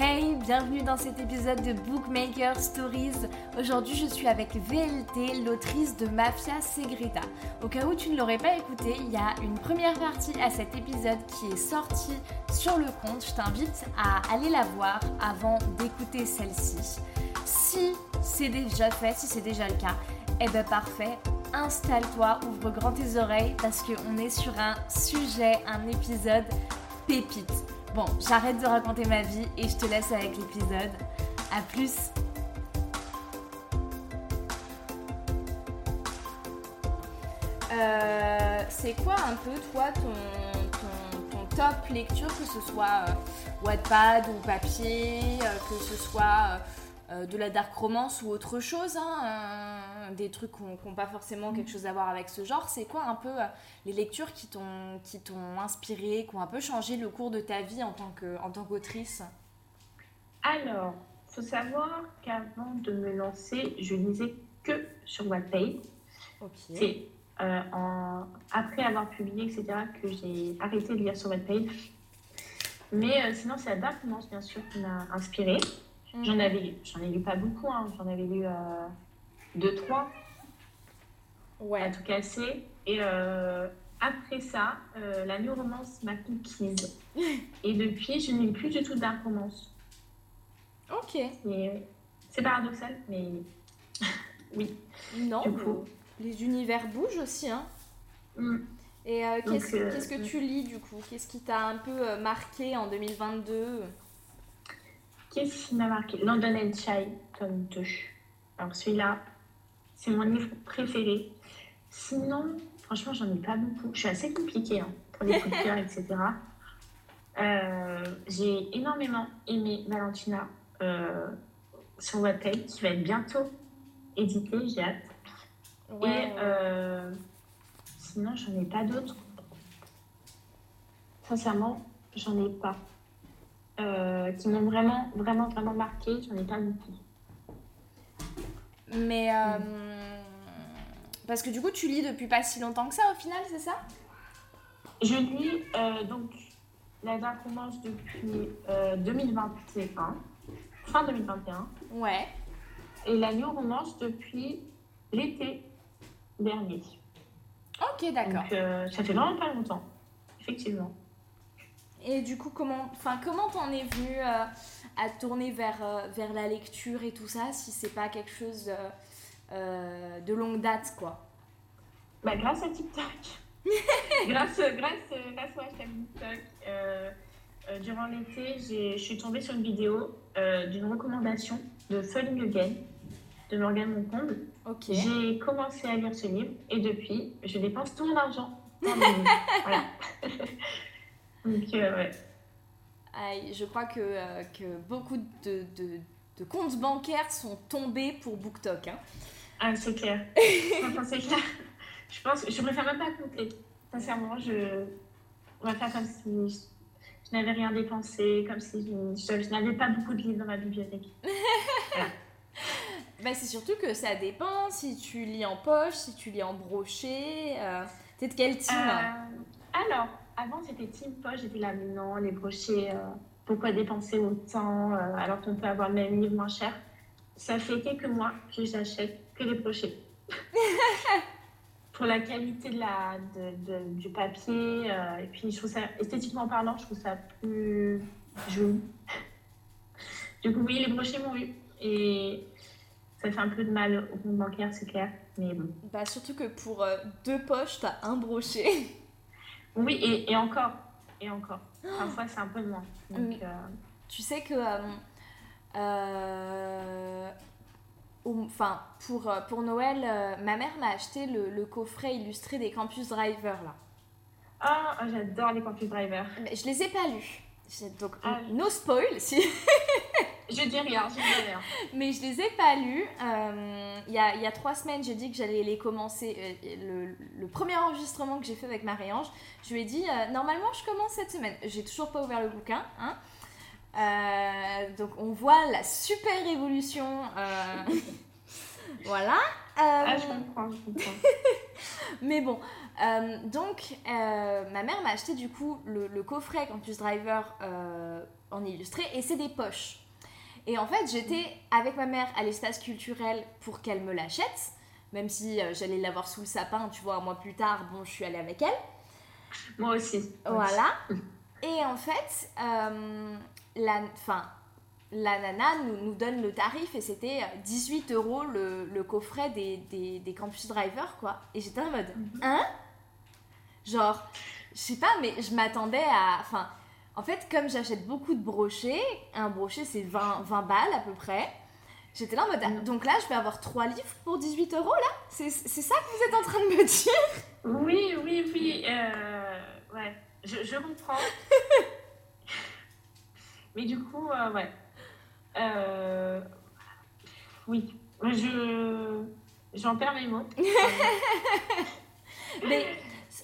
Hey, bienvenue dans cet épisode de Bookmaker Stories. Aujourd'hui, je suis avec VLT, l'autrice de Mafia Segreta. Au cas où tu ne l'aurais pas écouté, il y a une première partie à cet épisode qui est sortie sur le compte. Je t'invite à aller la voir avant d'écouter celle-ci. Si c'est déjà fait, si c'est déjà le cas, eh ben parfait. Installe-toi, ouvre grand tes oreilles parce qu'on est sur un sujet, un épisode pépite. Bon, j'arrête de raconter ma vie et je te laisse avec l'épisode. A plus Euh, c'est quoi un peu toi ton, top lecture, que ce soit euh, Wattpad ou papier, euh, que ce soit de la dark romance ou autre chose, hein, des trucs qui n'ont pas forcément quelque chose à voir avec ce genre. C'est quoi un peu euh, les lectures qui t'ont inspiré, qui ont un peu changé le cours de ta vie en tant qu'autrice? Alors, faut savoir qu'avant de me lancer, je lisais que sur Wattpad. Ok. C'est euh, en- après avoir publié, etc., que j'ai arrêté de lire sur Wattpad. Mais euh, sinon, c'est la Dark bien sûr, qui m'a inspirée. J'en Mhm. avais, j'en ai lu pas beaucoup, hein. j'en avais lu euh, deux, trois, à Ouais. tout casser. Et euh, après ça, euh, la New Romance m'a conquise. Et depuis, je lis plus du tout de Dark Romance. Ok. C'est paradoxal, mais oui. Non. Du coup. les univers bougent aussi, hein. Mm. Et euh, qu'est-ce euh, que mm. tu lis du coup? Qu'est-ce qui t'a un peu marqué en 2022 Qu'est-ce qui m'a marqué? London and Shy, tome 2. Alors celui-là, c'est mon livre préféré. Sinon, franchement, j'en ai pas beaucoup. Je suis assez compliquée hein, pour les coups de cœur, etc. Euh, J'ai énormément aimé Valentina euh, sur Wattpad, qui va être bientôt édité, j'ai hâte. Et euh, sinon, j'en ai pas d'autres. Sincèrement, j'en ai pas. Qui m'ont vraiment, vraiment, vraiment marqué, j'en ai pas beaucoup. Mais euh, parce que du coup, tu lis depuis pas si longtemps que ça au final, c'est ça? Je lis euh, donc la Dark Romance depuis euh, 2021, fin 2021, Ouais. et la New Romance depuis l'été dernier. Ok, d'accord. Donc euh, ça fait vraiment pas longtemps, effectivement. Et du coup, comment, enfin, comment t'en es venu à tourner vers, euh, vers la lecture et tout ça, si c'est pas quelque chose euh, euh, de longue date, quoi Bah, grâce à TikTok. grâce, grâce, grâce au hashtag TikTok. euh, euh, durant l'été, je suis tombée sur une vidéo d'une recommandation de Falling Again de Morgane Moncombe. Ok. J'ai commencé à lire ce livre et depuis, je dépense tout mon argent dans le livre. Voilà. Donc, ouais. Je crois que, euh, que beaucoup de, de, de comptes bancaires sont tombés pour BookTok. Hein. Ah, c'est clair. Enfin, c'est clair. Je pense que je préfère même pas compter. Sincèrement, je, on va faire comme si je, je n'avais rien dépensé, comme si je, je- je n'avais pas beaucoup de livres dans ma bibliothèque. Bah, c'est surtout que ça dépend si tu lis en poche, si tu lis en brochet. Euh, T'es de quel team Euh, alors, avant c'était Team Poche, j'étais là, mais non, les brochets, euh, pourquoi dépenser autant euh, alors qu'on peut avoir le même livre moins cher? Ça fait quelques mois que j'achète que les brochets. Pour la qualité de la, de, de- du papier, euh, et puis je trouve ça, esthétiquement parlant, je trouve ça plus joli. Du coup, oui, les brochets m'ont eu. Et ça fait un peu de mal au compte bancaire, c'est clair. Mais bon. Bah, surtout que pour euh, deux poches, t'as un brochet. Oui, et, et encore. Et encore. Parfois, c'est un peu moins. Donc, euh, Tu sais que. euh, euh, Enfin, pour, pour Noël, euh, ma mère m'a acheté le, le coffret illustré des Campus Driver là. Ah, j'adore les campus drivers. Mais je les ai pas lus. Donc, Ah. no spoil, si. Je dis rien, je dis rien. Mais je les ai pas lus. Euh, Il y, a, il y a trois semaines, j'ai dit que j'allais les commencer. Euh, Le, le premier enregistrement que j'ai fait avec Marie-Ange, je lui ai dit euh, normalement je commence cette semaine. J'ai toujours pas ouvert le bouquin. Hein. Donc on voit la super évolution. voilà. Ah, je comprends, je comprends. mais bon, donc, ma mère m'a acheté du coup le, le coffret Campus Driver en illustré et c'est des poches. Et en fait, j'étais avec ma mère à l'espace culturel pour qu'elle me l'achète, même si euh, j'allais l'avoir sous le sapin, tu vois, un mois plus tard, bon, je suis allée avec elle. Moi aussi. Voilà. Et en fait, euh, la, enfin, la nana nous, nous donne le tarif et c'était 18 euros le, le coffret des, des, des Campus Driver, quoi. Et j'étais en mode, Mhm. hein? Genre, je sais pas, mais je m'attendais à. Enfin, en fait, comme j'achète beaucoup de brochets, un brochet c'est 20, 20 balles à peu près. J'étais là en mode, ah, Mhm. donc là je vais avoir 3 livres pour 18 euros là? C'est c'est ça que vous êtes en train de me dire? Oui, oui, oui. euh, ouais, je, je comprends. Mais du coup, euh, ouais. Euh, oui, je j'en perds mes mots. Mais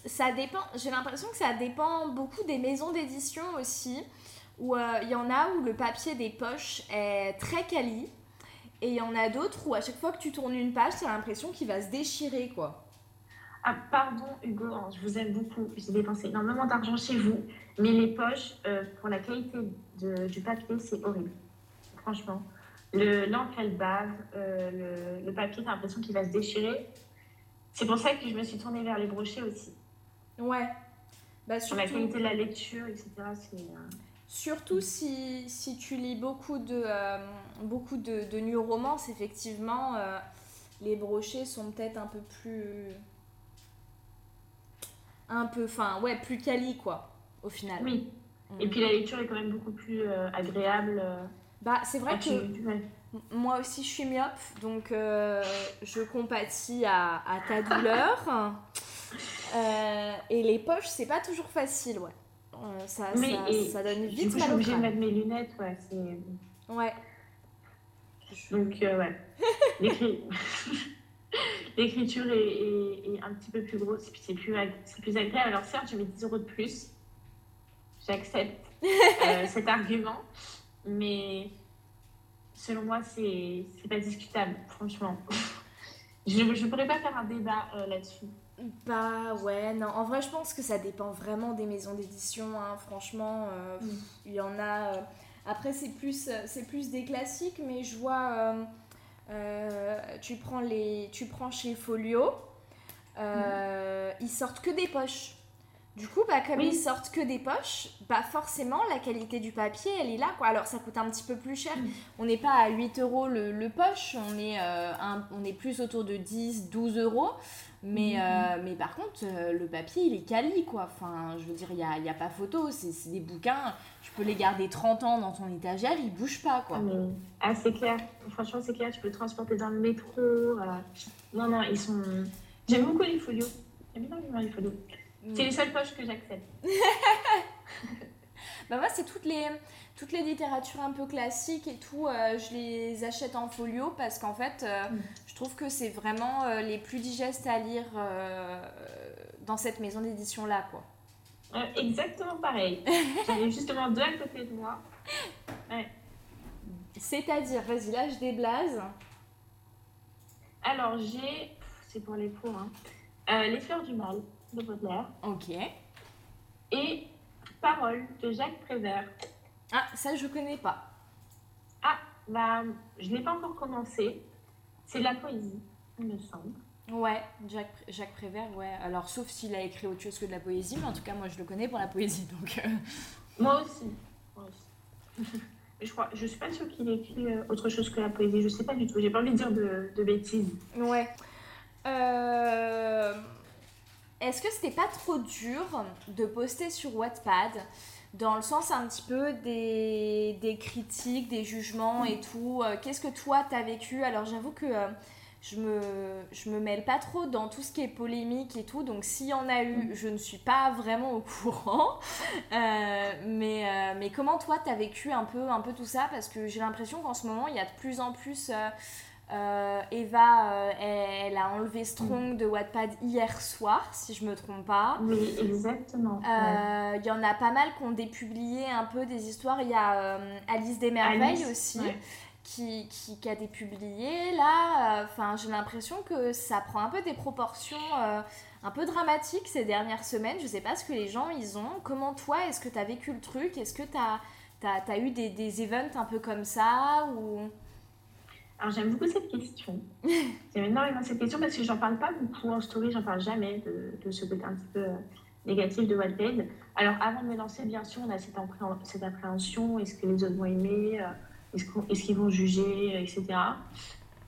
ça dépend, j'ai l'impression que ça dépend beaucoup des maisons d'édition aussi, où euh, il y en a où le papier des poches est très quali, et il y en a d'autres où à chaque fois que tu tournes une page, tu as l'impression qu'il va se déchirer, quoi. Ah, pardon, Hugo, hein, je vous aime beaucoup. J'ai dépensé énormément d'argent chez vous, mais les poches, euh, pour la qualité du papier, c'est horrible. Franchement. Le- L'encre, elle bave. euh, le, le papier, t'as l'impression qu'il va se déchirer. C'est pour ça que je me suis tournée vers les brochets aussi. Ouais. Bah, Sur la surtout, qualité de la lecture, etc. Euh, surtout si, si tu lis beaucoup de, euh, beaucoup de, de new romance, effectivement, euh, les brochets sont peut-être un peu plus... Un peu, enfin, ouais, plus quali, quoi, au final. Oui. Mm. Et puis la lecture est quand même beaucoup plus euh, agréable. Bah, c'est vrai que ouais. moi aussi je suis myope, donc je compatis à, à ta douleur. Euh, et les poches, c'est pas toujours facile, ouais. Euh, ça, donne vite coup, je suis mal au obligée de crâne. mettre mes lunettes, ouais. Ouais. Donc, euh, ouais. L'écri- L'écriture est, est- est un petit peu plus grosse, puis c'est plus, agréable. Alors, certes, je mets 10 euros de plus. J'accepte cet argument. Mais selon moi, c'est pas discutable, franchement. Je ne pourrais pas faire un débat là-dessus. Bah ouais, non, en vrai je pense que ça dépend vraiment des maisons d'édition, hein. franchement, euh, Mm. il y en a... euh, Après c'est plus, euh, c'est plus des classiques, mais je vois, euh, tu, prends les, tu prends chez Folio, euh, ils sortent que des poches. Du coup, bah, comme Oui. ils sortent que des poches, bah forcément la qualité du papier elle est là quoi. Alors ça coûte un petit peu plus cher. Mm. On n'est pas à 8 euros le, le poche, on est, euh, un- on est plus autour de 10, 12 euros. Mais, Mhm. euh, mais par contre, euh, le papier il est quali quoi. Enfin, je veux dire, il n'y a, y a pas photo. C'est des bouquins, tu peux les garder 30 ans dans ton étagère, ils bougent pas quoi. Ah, mais- ah, c'est clair. Franchement, c'est clair. Tu peux le transporter dans le métro. Non, non, ils sont. J'aime beaucoup les folios. J'aime bien les folios. C'est les seules poches que j'accepte. Bah moi c'est toutes les, toutes les littératures un peu classiques et tout, euh, je les achète en folio parce qu'en fait euh, Mm. je trouve que c'est vraiment euh, les plus digestes à lire dans cette maison d'édition là quoi. Exactement pareil. J'en ai justement deux à côté de moi. C'est-à-dire, vas-y là je déblase. Alors, j'ai. C'est pour les pauvres. Hein. Les fleurs du mal de Baudelaire. Ok. Et Paroles de Jacques Prévert. Ah ça je connais pas. Bah, je ne l'ai pas encore commencé. C'est de la poésie, il me semble. Ouais, Jacques, Jacques Prévert, ouais. Alors sauf s'il a écrit autre chose que de la poésie, mais en tout cas moi je le connais pour la poésie donc... euh, Moi aussi. Moi aussi. Je crois, je suis pas sûre qu'il ait écrit euh, autre chose que la poésie. Je sais pas du tout. J'ai pas envie de dire de, de bêtises. Ouais. Euh, Est-ce que c'était pas trop dur de poster sur Wattpad dans le sens un petit peu des, critiques, des jugements et tout euh, Qu'est-ce que toi t'as vécu? Alors j'avoue que euh, je me, je me mêle pas trop dans tout ce qui est polémique et tout, donc s'il y en a eu, je ne suis pas vraiment au courant. Euh, mais, mais comment toi t'as vécu un peu, un peu tout ça? Parce que j'ai l'impression qu'en ce moment il y a de plus en plus. Euh, Eva, euh, elle, elle a enlevé Strong de Wattpad hier soir, si je me trompe pas. Oui, exactement. Euh, Il y en a pas mal qui ont dépublié un peu des histoires. Il y a Alice des Merveilles Alice, aussi. ouais. qui, qui, a été publié là. Enfin, j'ai l'impression que ça prend un peu des proportions un peu dramatiques ces dernières semaines. Je sais pas ce que les gens ils ont. Comment toi, est-ce que tu as vécu le truc? Est-ce que tu as, as, as, eu des, des events un peu comme ça ou... Alors j'aime beaucoup cette question. j'aime énormément cette question parce que j'en parle pas beaucoup en story, j'en parle jamais de, de, ce côté un petit peu négatif de Wattpad. Alors, avant de me lancer, bien sûr, on a cette, cette appréhension est-ce que les autres vont aimer euh, Est-ce qu'ils vont juger Etc.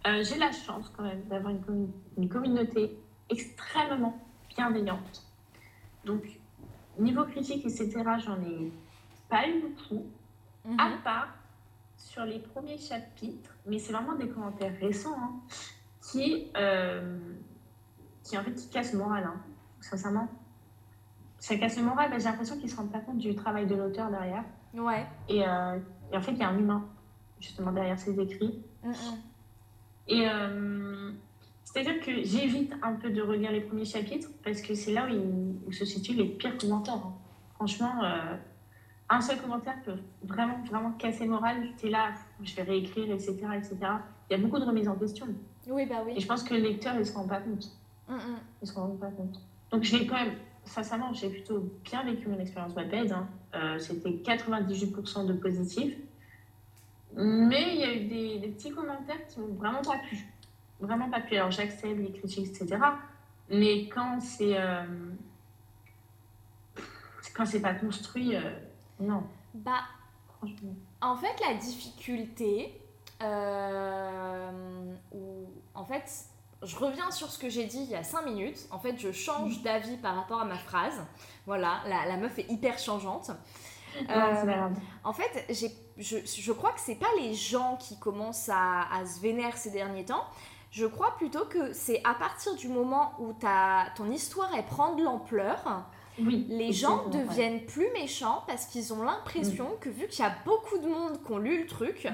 Euh, j'ai la chance, quand même, d'avoir une, une, communauté extrêmement bienveillante. Donc, niveau critique, etc., j'en ai pas eu beaucoup, mhm. à part sur les premiers chapitres, mais c'est vraiment des commentaires récents hein, qui, euh, qui, en fait, qui cassent le moral, hein, sincèrement ça casse le moral, j'ai l'impression qu'ils ne se rendent pas compte du travail de l'auteur derrière. Ouais. Et, euh, et, en fait, il y a un humain, justement, derrière ses écrits. Et euh, c'est-à-dire que j'évite un peu de relire les premiers chapitres parce que c'est là où, se situent les pires commentaires. Hein. Franchement, un seul commentaire peut vraiment, vraiment casser le moral. Tu es là, je vais réécrire, etc., etc. Il y a beaucoup de remises en question. Oui, bah oui. Et je pense que le lecteur, il ne se rend pas compte. Il ne se rend pas compte. Donc, je vais quand même sincèrement, j'ai plutôt bien vécu mon expérience Wattpad. Hein. Euh, C'était 98% de positifs. Mais il y a eu des, petits commentaires qui m'ont vraiment pas plu. Vraiment pas plu. Alors j'accepte les critiques, etc. Mais quand c'est euh, quand c'est pas construit, euh, non. Bah, franchement. En fait, la difficulté, euh, ou en fait, je reviens sur ce que j'ai dit il y a 5 minutes. En fait, je change d'avis par rapport à ma phrase. Voilà, la, la meuf est hyper changeante. Euh, en fait, je, je, crois que c'est pas les gens qui commencent à, à, se vénérer ces derniers temps. Je crois plutôt que c'est à partir du moment où ta, ton histoire elle prend de l'ampleur, oui, les gens deviennent plus méchants parce qu'ils ont l'impression que vu qu'il y a beaucoup de monde qui ont lu le truc,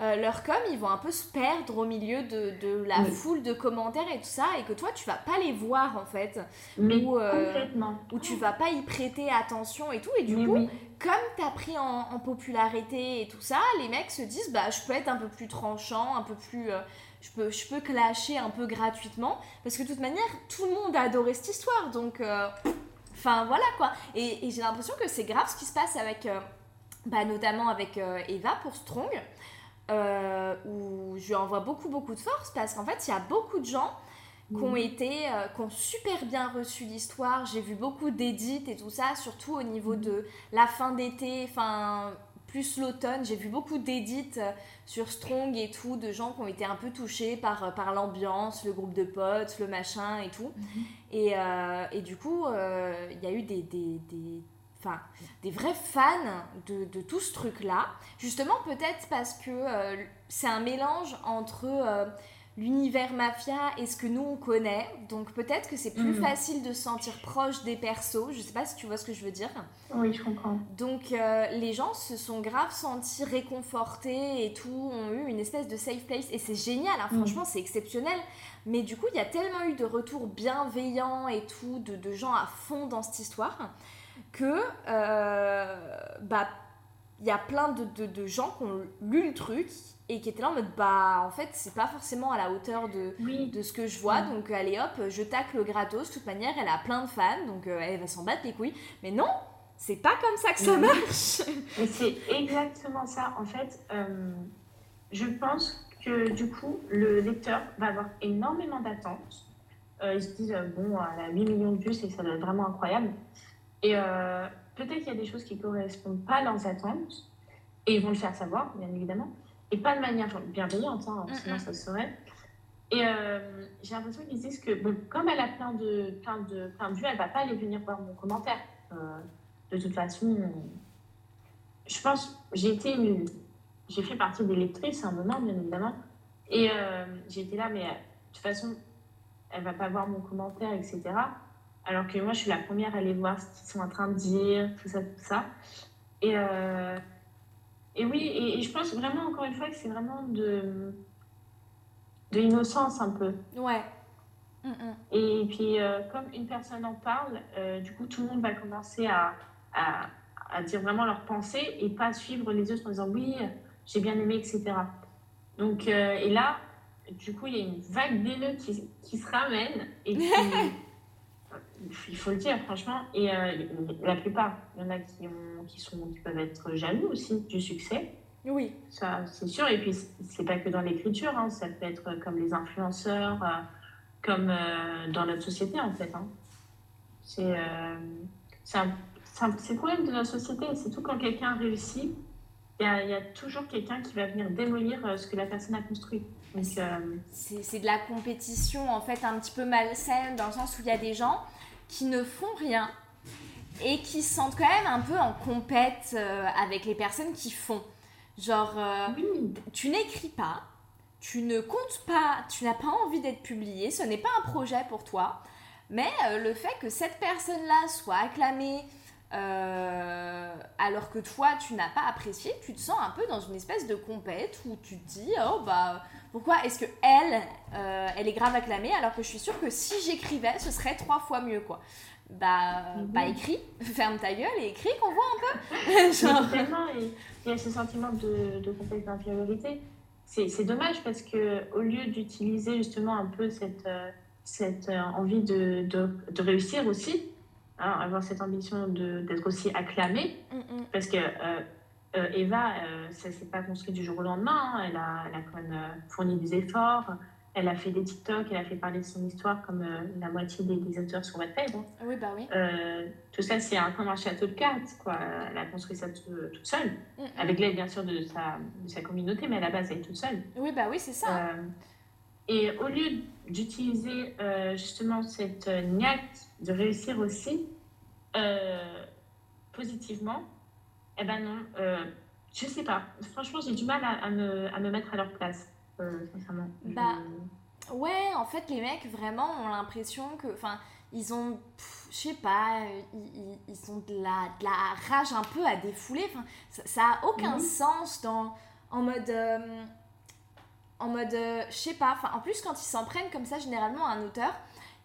euh, leur com, ils vont un peu se perdre au milieu de, de la foule de commentaires et tout ça, et que toi, tu vas pas les voir en fait. Ou, euh, Ou tu vas pas y prêter attention et tout, et du coup, comme tu as pris en, popularité et tout ça, les mecs se disent, bah je peux être un peu plus tranchant, un peu plus... Euh, je peux, je peux clasher un peu gratuitement, parce que de toute manière, tout le monde a adoré cette histoire, donc... Enfin voilà quoi. Et, j'ai l'impression que c'est grave ce qui se passe avec, euh, bah, notamment avec euh, Eva pour Strong, euh, où je lui envoie beaucoup beaucoup de force parce qu'en fait il y a beaucoup de gens qui ont été, qui ont super bien reçu l'histoire. J'ai vu beaucoup d'édits et tout ça, surtout au niveau de la fin d'été, enfin plus l'automne. J'ai vu beaucoup d'édits sur Strong et tout, de gens qui ont été un peu touchés par, par l'ambiance, le groupe de potes, le machin et tout. Mhm. et, euh, et, du coup, euh, il y a eu des, des, des, enfin, des vrais fans de, de tout ce truc-là. Justement, peut-être parce que euh, c'est un mélange entre l'univers mafia et ce que nous on connaît. Donc peut-être que c'est plus mm. facile de se sentir proche des persos. Je sais pas si tu vois ce que je veux dire. Oui, je comprends. Donc euh, les gens se sont grave sentis réconfortés et tout, ont eu une espèce de safe place et c'est génial. Hein. Mm. Franchement, c'est exceptionnel. Mais du coup, il y a tellement eu de retours bienveillants et tout, de, de gens à fond dans cette histoire, que euh, bah il y a plein de, de, de gens qui ont lu le truc et qui était là en mode bah en fait c'est pas forcément à la hauteur de, de ce que je vois. Donc allez hop je tacle gratos. De toute manière elle a plein de fans donc euh, elle va s'en battre les couilles. Mais non c'est pas comme ça que ça marche. Mais c'est exactement ça. En fait euh, je pense que du coup le lecteur va avoir énormément d'attentes. Euh, ils se disent bon elle a 8 millions de vues c'est que ça doit être vraiment incroyable. Et peut-être qu'il y a des choses qui correspondent pas à leurs attentes et ils vont le faire savoir bien évidemment et pas de manière bienveillante, hein, sinon ça se saurait. Et euh, j'ai l'impression qu'ils disent que, bon, comme elle a plein de, plein de, plein de vues, elle va pas aller venir voir mon commentaire. Euh, de toute façon, je pense, j'ai été une, j'ai fait partie des lectrices à un moment, bien évidemment. Et euh, j'ai été là, mais de toute façon, elle va pas voir mon commentaire, etc. Alors que moi, je suis la première à aller voir ce qu'ils sont en train de dire, tout ça, tout ça. Et et oui, et, je pense vraiment, encore une fois, que c'est vraiment de, de l'innocence un peu. Ouais. Mm, mm. Et puis, euh, comme une personne en parle, euh, du coup, tout le monde va commencer à, à, à, dire vraiment leurs pensées et pas suivre les autres en disant oui, j'ai bien aimé, etc. Donc, et là, du coup, il y a une vague d'haineux qui, qui, se ramène et qui, il faut le dire, franchement. Et la plupart, il y en a qui, ont, qui, sont, qui peuvent être jaloux aussi du succès. Oui. Ça, c'est sûr. Et puis, c'est pas que dans l'écriture, hein. ça peut être comme les influenceurs, comme dans notre société, en fait. Hein. C'est euh, c'est le problème de notre société. C'est tout quand quelqu'un réussit, il y, y, a toujours quelqu'un qui va venir démolir euh, ce que la personne a construit. Euh, c'est de la compétition en fait un petit peu malsaine dans le sens où il y a des gens qui ne font rien et qui se sentent quand même un peu en compète avec les personnes qui font. Genre, tu n'écris pas, tu ne comptes pas, tu n'as pas envie d'être publié, ce n'est pas un projet pour toi. Mais euh, le fait que cette personne-là soit acclamée euh, alors que toi tu n'as pas apprécié, tu te sens un peu dans une espèce de compète où tu te dis oh bah pourquoi est-ce que elle euh, elle est grave acclamée alors que je suis sûre que si j'écrivais ce serait trois fois mieux quoi. Bah, mhm. bah écris, ferme ta gueule et écris qu'on voit un peu. Genre... il y a ce sentiment de, de complexe d'infériorité. C'est dommage parce que au lieu d'utiliser justement un peu cette cette euh, envie de, de, réussir aussi, hein, avoir cette ambition d'être aussi acclamée, mm, mm. parce que euh, euh, Eva, ça ne s'est pas construit du jour au lendemain, hein. elle, a, elle, a, quand même fourni des efforts, elle a fait des TikTok, elle a fait parler de son histoire comme la moitié des, des, auteurs sur Wattpad. Hein. Oui, bah oui. tout ça, c'est un, comme un château de cartes, quoi. Elle a construit ça toute seule, mm, avec l'aide bien sûr de sa, de sa communauté, mais à la base, elle est toute seule. Oui, bah oui, c'est ça. Et au lieu d'utiliser euh, justement cette euh, niaque de réussir aussi euh, positivement, eh ben non, je sais pas. Franchement, j'ai du mal à, me, à, me, mettre à leur place, sincèrement. Bah, ouais, en fait, les mecs vraiment ont l'impression que. Enfin, ils ont. Je sais pas, ils, ils, ont de la, de la rage un peu à défouler. Enfin, ça n'a aucun mhm. sens dans. En mode en mode, euh, je sais pas, en plus quand ils s'en prennent comme ça généralement un auteur,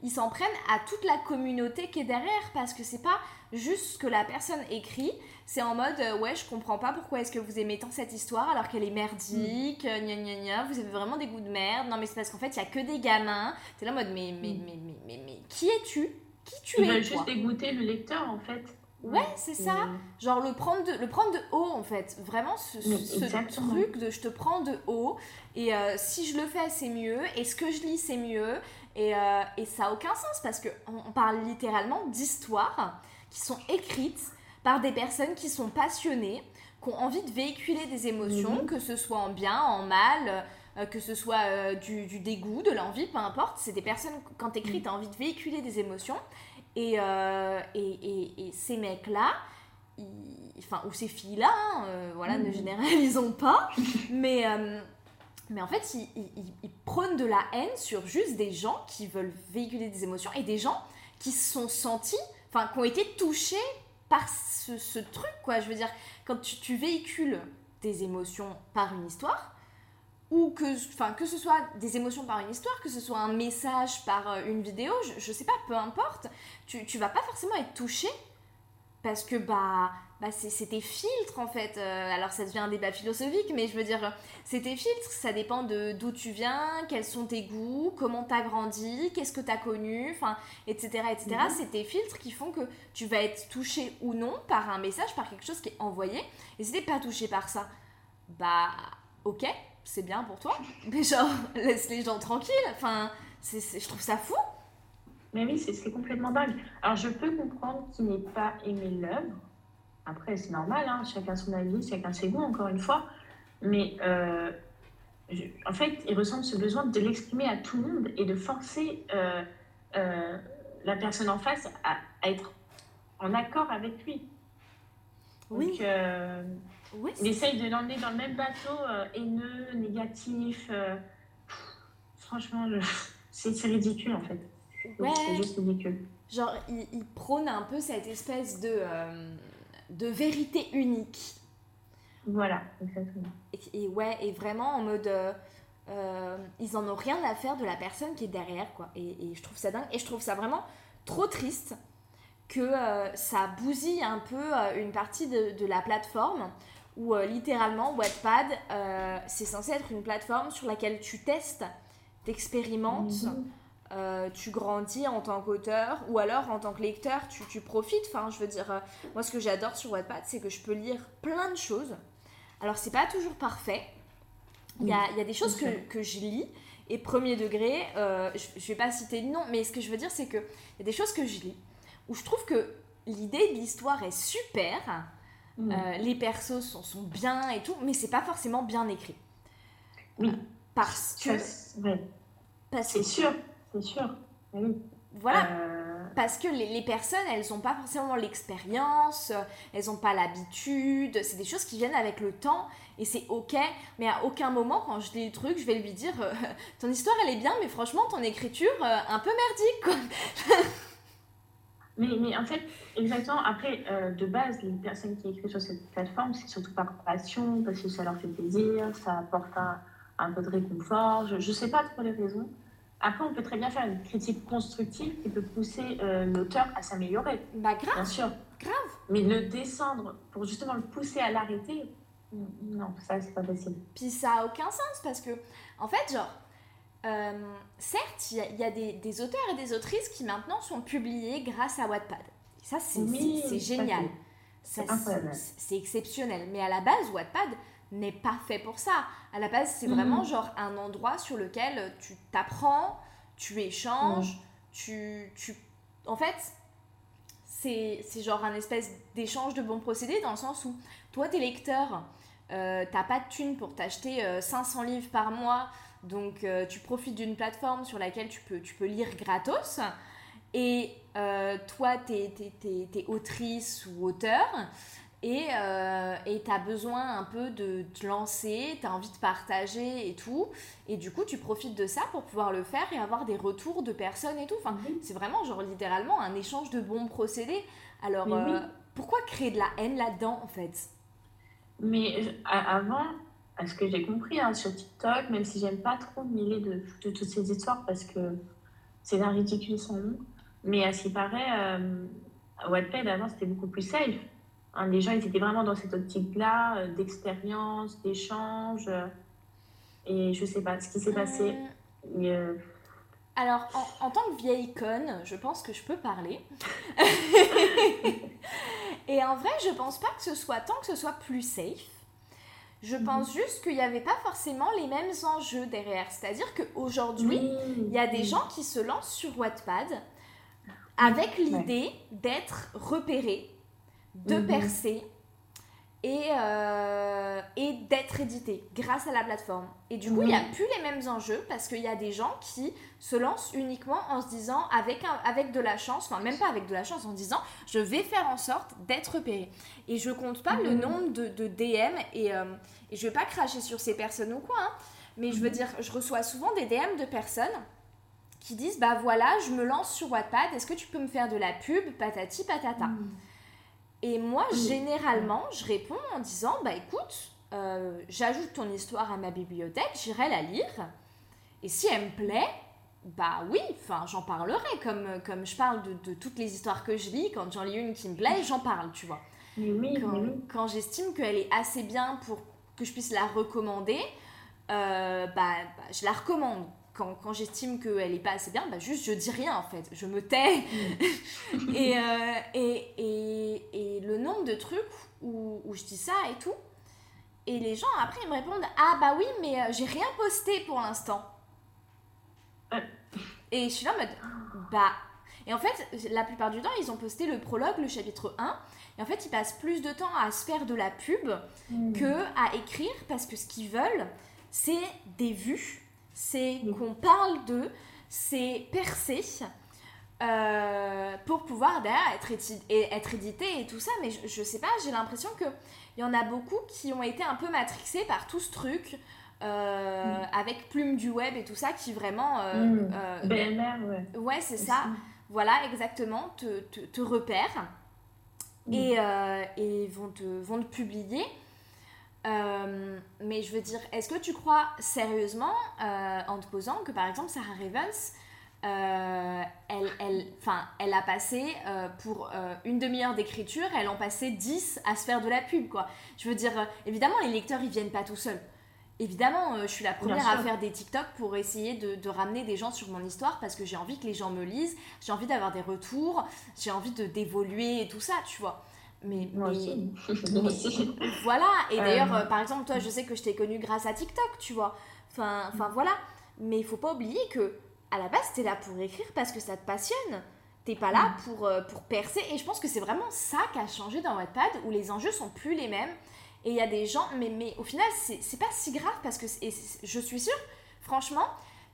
ils s'en prennent à toute la communauté qui est derrière parce que c'est pas juste ce que la personne écrit, c'est en mode euh, ouais je comprends pas pourquoi est-ce que vous aimez tant cette histoire alors qu'elle est merdique, mm. gna gna gna, vous avez vraiment des goûts de merde, non mais c'est parce qu'en fait il y a que des gamins, t'es là en mode mais mais, mm. mais, mais, mais, mais, qui es-tu? Qui tu es Ils veulent juste dégoûter le lecteur en fait. Ouais, c'est ça. Genre le prendre, de, le prendre de haut, en fait. Vraiment, ce, truc de je te prends de haut. Et euh, si je le fais, c'est mieux. Et ce que je lis, c'est mieux. Et, euh, et ça n'a aucun sens parce qu'on on parle littéralement d'histoires qui sont écrites par des personnes qui sont passionnées, qui ont envie de véhiculer des émotions, mhm. que ce soit en bien, en mal. Euh, que ce soit du, du, dégoût, de l'envie, peu importe. C'est des personnes, quand tu écris, mhm. tu as envie de véhiculer des émotions. Euh, et, et, et, ces mecs-là, enfin, ou ces filles-là, hein, euh, voilà, ne mmh. généralisons pas, mais, euh, mais en fait, ils, ils, prônent de la haine sur juste des gens qui veulent véhiculer des émotions et des gens qui se sont sentis, enfin, qui ont été touchés par ce, truc, quoi. Je veux dire, quand tu, tu véhicules des émotions par une histoire, ou que, enfin, que ce soit des émotions par une histoire, que ce soit un message par euh, une vidéo, je, je sais pas, peu importe, tu, tu vas pas forcément être touché parce que bah, bah c'est tes filtres en fait. Euh, alors ça devient un débat philosophique, mais je veux dire, c'est tes filtres, ça dépend de d'où tu viens, quels sont tes goûts, comment t'as grandi, qu'est-ce que t'as connu, enfin, etc. etc. Mhm. C'est tes filtres qui font que tu vas être touché ou non par un message, par quelque chose qui est envoyé. Et si t'es pas touché par ça, bah ok, c'est bien pour toi, mais genre, laisse les gens tranquilles. Enfin, je trouve ça fou. Mais oui, c'est, complètement dingue. Alors, je peux comprendre qu'il n'ait pas aimé l'œuvre. Après, c'est normal, hein, chacun son avis, chacun ses goûts, encore une fois. Mais euh, en fait, il ressent ce besoin de l'exprimer à tout le monde et de forcer euh, euh, la personne en face à, à, être en accord avec lui. Oui. Donc, il essaye de l'emmener dans le même bateau, haineux, négatif. Franchement, c'est ridicule en fait. C'est juste ridicule. Genre, il, prône un peu cette espèce de, euh, de vérité unique. Voilà, exactement. Et, ouais, et vraiment en mode. ils en ont rien à faire de la personne qui est derrière, quoi. Et, je trouve ça dingue. Et je trouve ça vraiment trop triste que ça bousille un peu une partie de, de la plateforme où littéralement Wattpad, c'est censé être une plateforme sur laquelle tu testes, t'expérimentes. Mhm. Euh, tu grandis en tant qu'auteur ou alors en tant que lecteur, tu, profites. Enfin, je veux dire, euh, moi ce que j'adore sur Wattpad, c'est que je peux lire plein de choses. Alors, c'est pas toujours parfait. Il y, a, des choses que, je lis et premier degré, euh, je, je, vais pas citer de nom, mais ce que je veux dire, c'est qu'il y a des choses que je lis où je trouve que l'idée de l'histoire est super, les persos sont, sont, bien et tout, mais c'est pas forcément bien écrit. Oui. Parce que. C'est sûr c'est sûr. Voilà. Euh, Parce que les, personnes, elles n'ont pas forcément l'expérience, elles n'ont pas l'habitude. C'est des choses qui viennent avec le temps et c'est ok. Mais à aucun moment, quand je lis le truc, je vais lui dire euh, Ton histoire, elle est bien, mais franchement, ton écriture, euh, un peu merdique. mais, mais, en fait, exactement. Après, de base, les personnes qui écrivent sur cette plateforme, c'est surtout par passion, parce que ça leur fait plaisir, ça apporte un, un peu de réconfort. Je ne sais pas trop les raisons. Après, on peut très bien faire une critique constructive qui peut pousser euh, l'auteur à s'améliorer. Bah grave. Bien sûr. Grave. Mais le descendre pour justement le pousser à l'arrêter, non, ça c'est pas possible. Puis ça a aucun sens parce que, en fait, genre, euh, certes, il y, a, des, des, auteurs et des autrices qui maintenant sont publiés grâce à Wattpad. Et ça, c'est génial. C'est exceptionnel. Mais à la base, Wattpad, n'est pas fait pour ça. À la base, c'est vraiment mhm. genre un endroit sur lequel tu t'apprends, tu échanges, mhm. tu, tu... En fait, c'est genre un espèce d'échange de bons procédés dans le sens où toi, t'es lecteur, euh, t'as pas de thunes pour t'acheter 500 euh, livres par mois, donc euh, tu profites d'une plateforme sur laquelle tu peux, tu peux lire gratos. Et euh, toi, t'es es, es, autrice ou auteur et euh, tu as besoin un peu de te lancer, tu as envie de partager et tout. Et du coup, tu profites de ça pour pouvoir le faire et avoir des retours de personnes et tout. Enfin, c'est vraiment, genre, littéralement un échange de bons procédés. Alors, euh, pourquoi créer de la haine là-dedans, en fait? Mais avant, à ce que j'ai compris hein, sur TikTok, même si j'aime pas trop mêler de, de, toutes ces histoires parce que c'est d'un ridicule sans nom, mais à ce qui paraît, euh, Wattpad avant, c'était beaucoup plus safe Hein, les gens, ils étaient vraiment dans cette optique-là, euh, d'expérience, d'échange. Euh, et je sais pas ce qui s'est passé. Euh, Alors, en, tant que vieille conne, je pense que je peux parler. et en vrai, je pense pas que ce soit tant que ce soit plus safe. Je mhm. pense juste qu'il n'y avait pas forcément les mêmes enjeux derrière. C'est-à-dire qu'aujourd'hui, il y a des gens qui se lancent sur Wattpad avec l'idée d'être repérés de mhm. percer et, euh, et d'être édité grâce à la plateforme. Et du coup, il n'y a plus les mêmes enjeux parce qu'il y a des gens qui se lancent uniquement en se disant, avec, avec de la chance, enfin même pas avec de la chance, en disant, je vais faire en sorte d'être repéré. Et je compte pas le mhm. nombre de, de DM et, euh, et je vais pas cracher sur ces personnes ou quoi, hein, mais je veux mhm. dire, je reçois souvent des DM de personnes qui disent, bah voilà, je me lance sur Wattpad, est-ce que tu peux me faire de la pub, patati patata. Et moi, généralement, je réponds en disant Bah écoute, euh, j'ajoute ton histoire à ma bibliothèque, j'irai la lire. Et si elle me plaît, bah oui, enfin j'en parlerai comme, comme je parle de, de, toutes les histoires que je lis. Quand j'en lis une qui me plaît, j'en parle, tu vois. oui, quand, quand j'estime qu'elle est assez bien pour que je puisse la recommander, euh, bah, bah, je la recommande quand, quand j'estime qu'elle n'est pas assez bien, bah juste je dis rien en fait, je me tais. Mm. et, euh, et, et, et, le nombre de trucs où, où, je dis ça et tout, et les gens après ils me répondent Ah bah oui, mais euh, j'ai rien posté pour l'instant. Et je suis là en mode Bah. Et en fait, la plupart du temps, ils ont posté le prologue, le chapitre 1. Et en fait, ils passent plus de temps à se faire de la pub mm. que à écrire parce que ce qu'ils veulent, c'est des vues c'est qu'on parle de c'est percer euh, pour pouvoir derrière être, être édité et tout ça. Mais je, je sais pas, j'ai l'impression qu'il y en a beaucoup qui ont été un peu matrixés par tout ce truc. Euh, mm. avec Plume du Web et tout ça qui vraiment. Euh, mm. BMR, ouais. Ouais, c'est ça. Voilà, exactement, te, te, mm. et, et, vont, te, vont te publier. Euh, mais je veux dire, est-ce que tu crois sérieusement, euh, en te posant, que par exemple Sarah Ravens elle, elle, elle a passé pour une demi-heure d'écriture, elle en passait 10 à se faire de la pub, quoi. Je veux dire, évidemment, les lecteurs, ils viennent pas tout seuls. Évidemment, euh, je suis la première à faire des TikTok pour essayer de, ramener des gens sur mon histoire parce que j'ai envie que les gens me lisent, j'ai envie d'avoir des retours, j'ai envie de d'évoluer et tout ça, tu vois. Mais, Moi aussi. voilà, et d'ailleurs, euh, par exemple, toi, je sais que je t'ai connu grâce à TikTok, tu vois. Enfin, enfin voilà. Mais il faut pas oublier que à la base, t'es là pour écrire parce que ça te passionne. T'es pas là mm. pour, euh, pour percer. Et je pense que c'est vraiment ça qui a changé dans Wattpad, où les enjeux sont plus les mêmes. Et il y a des gens, mais, mais au final, c'est pas si grave parce que je suis sûre, franchement,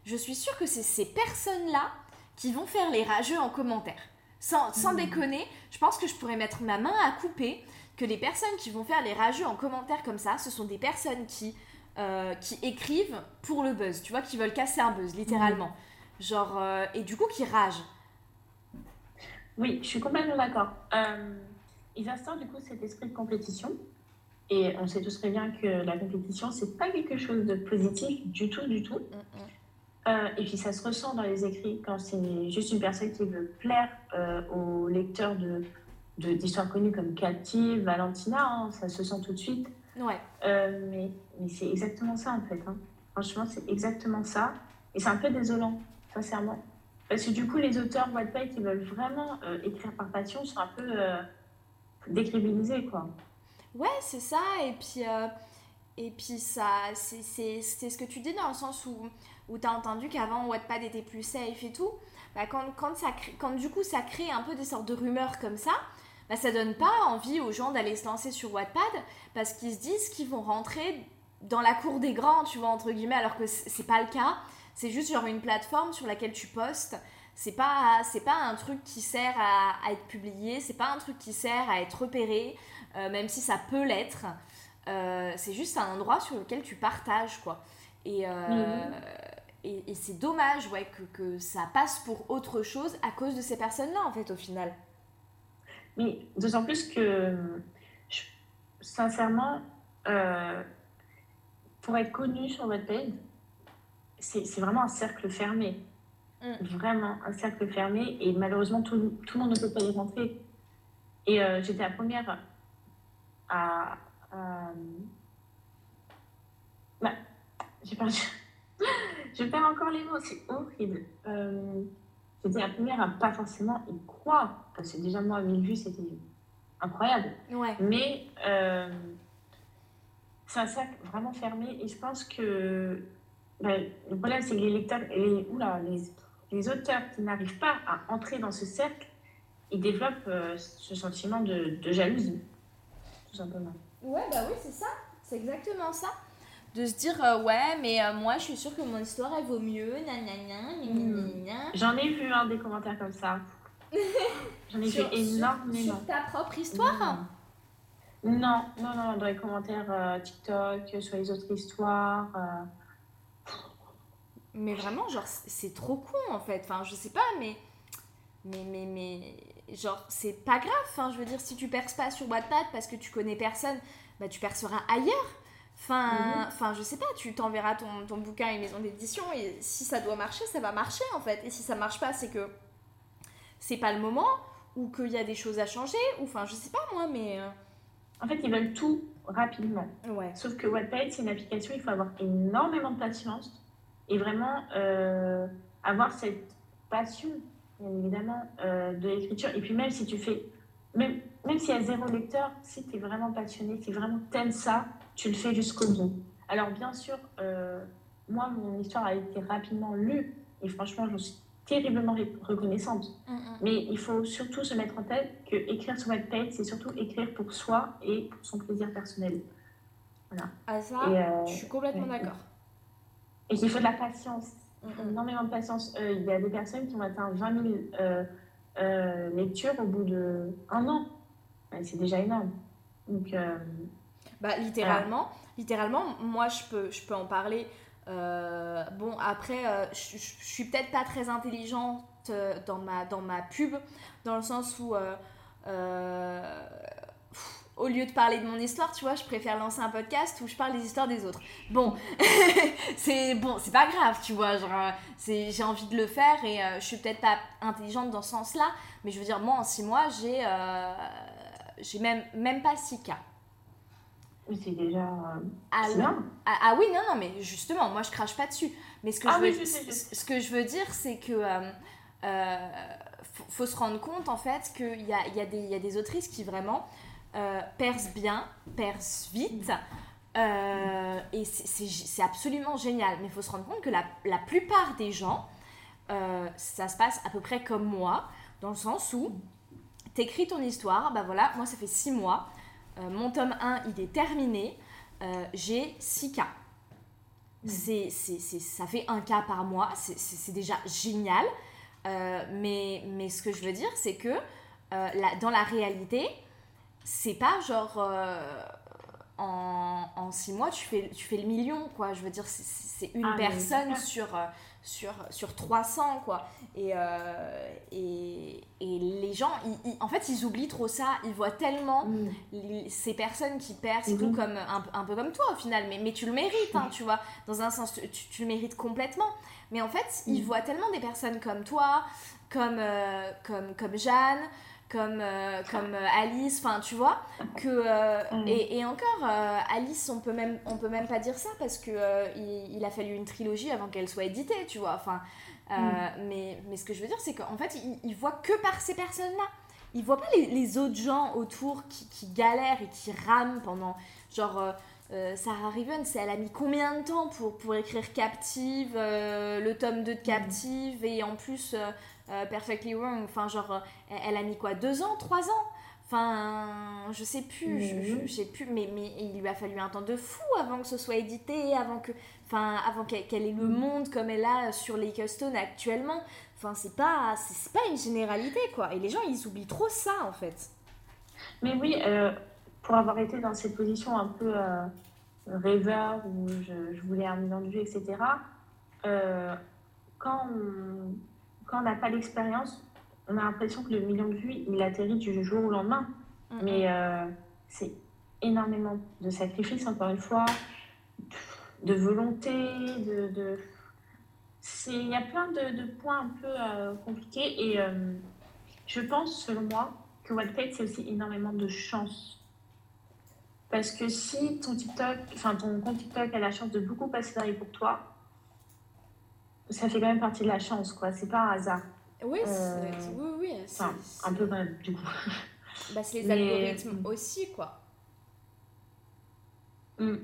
je suis sûre que c'est ces personnes-là qui vont faire les rageux en commentaire. Sans, sans mmh. déconner, je pense que je pourrais mettre ma main à couper que les personnes qui vont faire les rageux en commentaire comme ça, ce sont des personnes qui, euh, qui écrivent pour le buzz, tu vois, qui veulent casser un buzz, littéralement. Mmh. Genre, euh, et du coup, qui ragent. Oui, je suis complètement d'accord. Euh, ils instaurent du coup cet esprit de compétition et on sait tous très bien que la compétition, c'est pas quelque chose de positif du tout, du tout. Mm, mm. Euh, et puis ça se ressent dans les écrits quand c'est juste une personne qui veut plaire euh, aux lecteurs de d'histoires connues comme Cathy, Valentina, hein, ça se sent tout de suite. Ouais. Euh, mais mais c'est exactement ça en fait. Hein. Franchement, c'est exactement ça. Et c'est un peu désolant, sincèrement. Parce que du coup, les auteurs Wattpad qui veulent vraiment écrire par passion sont un peu décribilisés, quoi. Ouais, c'est ça. Et puis, et puis ça, c'est ce que tu dis dans le sens où, où tu as entendu qu'avant Wattpad était plus safe et tout. Bah, quand, quand, ça, quand du coup ça crée un peu des sortes de rumeurs comme ça, bah, ça donne pas envie aux gens d'aller se lancer sur Wattpad parce qu'ils se disent qu'ils vont rentrer dans la cour des grands, tu vois, entre guillemets, alors que c'est pas le cas. C'est juste genre une plateforme sur laquelle tu postes. C'est pas, c'est pas un truc qui sert à, à être publié, c'est pas un truc qui sert à être repéré. Euh, même si ça peut l'être. Euh, c'est juste un endroit sur lequel tu partages, quoi. Et, euh, mhm. Et, c'est dommage ouais, que, que, ça passe pour autre chose à cause de ces personnes-là, en fait, au final. Mais d'autant plus que, sincèrement, pour être connu sur votre page, c'est vraiment un cercle fermé. Mm. Vraiment un cercle fermé. Et malheureusement, tout, tout, le monde ne peut pas y rentrer. Et j'étais la première à. Bah, j'ai perdu. Je perds encore les mots, c'est horrible. Euh, J'étais la première à pas forcément y croire, parce que déjà, moi, à 1000 vues, c'était incroyable. Ouais. Mais euh, c'est un sac vraiment fermé, et je pense que bah, le problème, c'est que les lecteurs, les, oula, les, les auteurs qui n'arrivent pas à entrer dans ce cercle, ils développent euh, ce sentiment de, de jalousie tout simplement. Ouais, bah oui, c'est ça. C'est exactement ça. De se dire, euh, ouais, mais euh, moi, je suis sûre que mon histoire, elle vaut mieux. Hmm. J'en ai vu un des commentaires comme ça. J'en ai vu énormément. Sur ta propre histoire Non, non, non, dans les commentaires euh, TikTok, sur les autres histoires. Mais vraiment, genre, c'est trop con en fait. Enfin, je sais pas, mais. Mais, mais, mais genre, c'est pas grave. Enfin, je veux dire, si tu perces pas sur Wattpad parce que tu connais personne, bah tu perceras ailleurs. Enfin, mhm. enfin je sais pas, tu t'enverras ton, ton bouquin à une maison d'édition et si ça doit marcher, ça va marcher en fait. Et si ça marche pas, c'est que c'est pas le moment ou qu'il y a des choses à changer ou enfin, je sais pas moi, mais. Euh, en fait, ils veulent tout rapidement. Ouais. Sauf que Wattpad, c'est une application, il faut avoir énormément de patience et vraiment euh, avoir cette passion bien évidemment, euh, de l'écriture. Et puis même si tu fais, même, même s'il y a zéro lecteur, si tu es vraiment passionné, si vraiment t'aimes ça, tu le fais jusqu'au bout. Alors bien sûr, euh, moi, mon histoire a été rapidement lue et franchement, je suis terriblement reconnaissante. Mm, mm. Mais il faut surtout se mettre en tête que écrire sur Wattpad, c'est surtout écrire pour soi et pour son plaisir personnel. Voilà. Ah ça, euh, je suis complètement d'accord. Et qu'il faut de la patience énormément de patience. Euh, il y a des personnes qui ont atteint 20 000 euh, euh, lectures au bout d'un an. C'est déjà énorme. Donc, bah, littéralement, littéralement, moi je peux, je peux en parler. bon, après, je, je suis peut-être pas très intelligente dans ma, dans ma pub, dans le sens où au lieu de parler de mon histoire, tu vois, je préfère lancer un podcast où je parle des histoires des autres. Bon, c'est bon, pas grave, tu vois, j'ai envie de le faire et je suis peut-être pas intelligente dans ce sens-là, mais je veux dire, moi, en six mois, j'ai, j'ai même, même pas six cas. C'est déjà. Ah, ah, ah, oui, non, non, mais justement, moi je crache pas dessus. Mais ce que, ah je, veux, ce que je veux dire, c'est que. Euh, euh, faut, se rendre compte en fait qu'il y a, y, a y a, des autrices qui vraiment euh, percent bien, percent vite. Euh, et c'est absolument génial. Mais il faut se rendre compte que la, la plupart des gens, ça se passe à peu près comme moi, dans le sens où t'écris ton histoire, bah voilà, moi ça fait six mois, euh, mon tome 1, il est terminé. Euh, j'ai 6 cas. Mm. C'est, ça fait un cas par mois. C'est, déjà génial. Euh, mais, mais ce que je veux dire, c'est que dans la réalité, c'est pas genre en, en, six mois, tu fais, tu fais le million, quoi. Je veux dire, c'est une ah, personne sur, sur, sur 300, quoi. Et, euh, et, et, les gens, ils, en fait, ils oublient trop ça. Ils voient tellement mm. ces personnes qui perdent, c'est tout comme, un, un, peu comme toi, au final. Mais, mais tu le mérites, hein, tu vois. Dans un sens, tu, tu, le mérites complètement. Mais en fait, ils mm. voient tellement des personnes comme toi, comme, euh, comme, comme Jeanne, comme, euh, comme euh, Alice, enfin tu vois, que, euh, mm. et, et, encore, Alice, on peut, même, on peut même pas dire ça parce que il, il, a fallu une trilogie avant qu'elle soit éditée, tu vois, enfin, mm. mais, mais ce que je veux dire, c'est qu'en fait, il, il voit que par ces personnes-là. Il voit pas les, les, autres gens autour qui, qui, galèrent et qui rament pendant, genre... Sarah Rivens, elle a mis combien de temps pour, pour écrire Captive, le tome 2 de mm. Captive, et en plus euh, Perfectly Wrong. Enfin, genre, euh, elle, a mis quoi Deux ans Trois ans? Enfin, je sais plus, je, sais plus, mais, mais il lui a fallu un temps de fou avant que ce soit édité, avant que, enfin, avant qu'elle ait le mm. monde comme elle a sur Lake Stone actuellement. Enfin, c'est pas, c'est pas une généralité, quoi. Et les gens, ils oublient trop ça, en fait. Mais oui, euh, pour avoir été dans cette position un peu rêveur, où je, voulais un million de vues, etc., quand on quand on n'a pas l'expérience, on a l'impression que le million de vues, il atterrit du jour au lendemain. Mais euh, c'est énormément de sacrifices, encore une fois, de volonté, de... de... Il y a plein de, de, points un peu euh, compliqués. Et euh, je pense, selon moi, que Wattpad, c'est aussi énormément de chance. Parce que si ton TikTok, enfin ton compte TikTok a la chance de beaucoup passer derrière pour toi, ça fait quand même partie de la chance, quoi. C'est pas un hasard. Oui, euh... oui, oui. Enfin, un peu quand même, du coup. Bah, c'est les algorithmes aussi, quoi. Mm.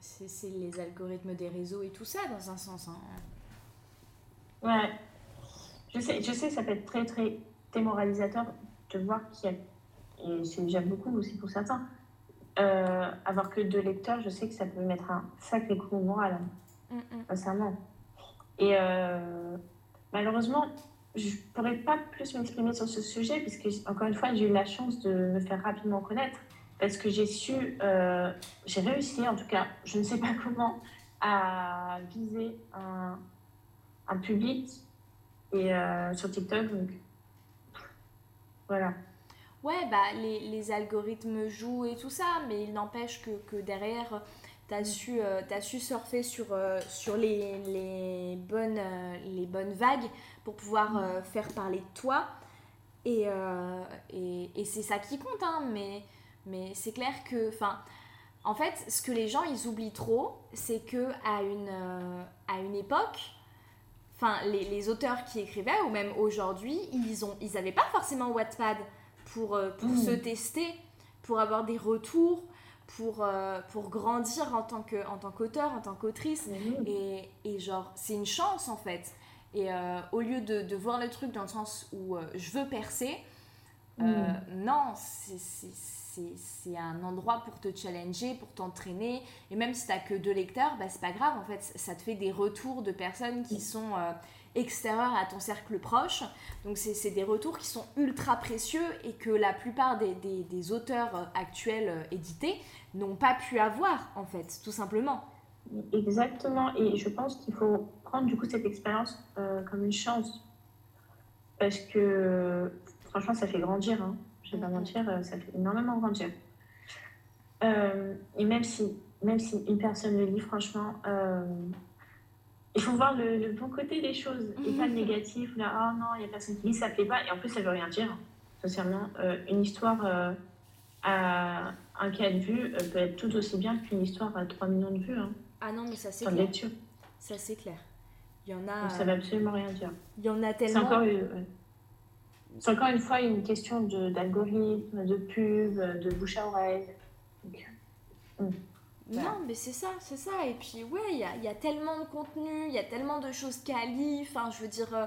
C'est les algorithmes des réseaux et tout ça, dans un sens. Hein. Ouais. Je sais, je sais, ça peut être très, très démoralisateur de voir qu'il y a, et c'est déjà beaucoup aussi pour certains, euh, avoir que deux lecteurs, je sais que ça peut mettre un sacré coup au moral. Mm -mm. Et euh, malheureusement, je ne pourrais pas plus m'exprimer sur ce sujet, puisque, encore une fois, j'ai eu la chance de me faire rapidement connaître, parce que j'ai su, euh, j'ai réussi, en tout cas, je ne sais pas comment, à viser un, un public et, euh, sur TikTok. Donc, voilà. Ouais, bah, les, les, algorithmes jouent et tout ça, mais il n'empêche que, que derrière, tu as, su, euh, as su surfer sur, euh, sur les, les, bonnes, euh, les bonnes vagues pour pouvoir mm. faire parler de toi. Et, et, et c'est ça qui compte, hein, mais, mais c'est clair que, en fait, ce que les gens ils oublient trop, c'est que à une, à une époque, enfin, les, les, auteurs qui écrivaient, ou même aujourd'hui, ils ont, ils n'avaient pas forcément Wattpad pour, pour mm. se tester, pour avoir des retours, pour, euh, pour grandir en tant qu'auteur, en tant qu'autrice. Mhm. Et, et, genre, c'est une chance en fait. Et euh, au lieu de, de, voir le truc dans le sens où euh, je veux percer, mhm. non, c'est un endroit pour te challenger, pour t'entraîner. Et même si tu n'as que deux lecteurs, bah, c'est pas grave. En fait, ça te fait des retours de personnes qui sont extérieur à ton cercle proche. Donc c'est des retours qui sont ultra précieux et que la plupart des, des, des auteurs euh, actuels euh, édités n'ont pas pu avoir, en fait, tout simplement. Exactement, et je pense qu'il faut prendre du coup cette expérience euh, comme une chance. Parce que franchement, ça fait grandir, hein. je vais pas mentir, ça fait énormément grandir. et même si, même si une personne le lit, franchement, il faut voir le, bon côté des choses et pas le négatif. Là, oh non, il n'y a personne qui lit, ça ne plaît pas. Et en plus, ça ne veut rien dire. Sincèrement, une histoire à un cas de vue peut être tout aussi bien qu'une histoire à 3 millions de vues. Hein. Ah non, mais ça c'est clair. Ça c'est clair. Il y en a. ça ne veut absolument rien dire. Il y en a tellement. C'est encore, une fois une question d'algorithme, de, pub, de bouche à oreille. Hmm. Non, mais c'est ça, c'est ça. Et puis, ouais, il y a, y a, tellement de contenu, il y a tellement de choses quali. Enfin, je veux dire, euh,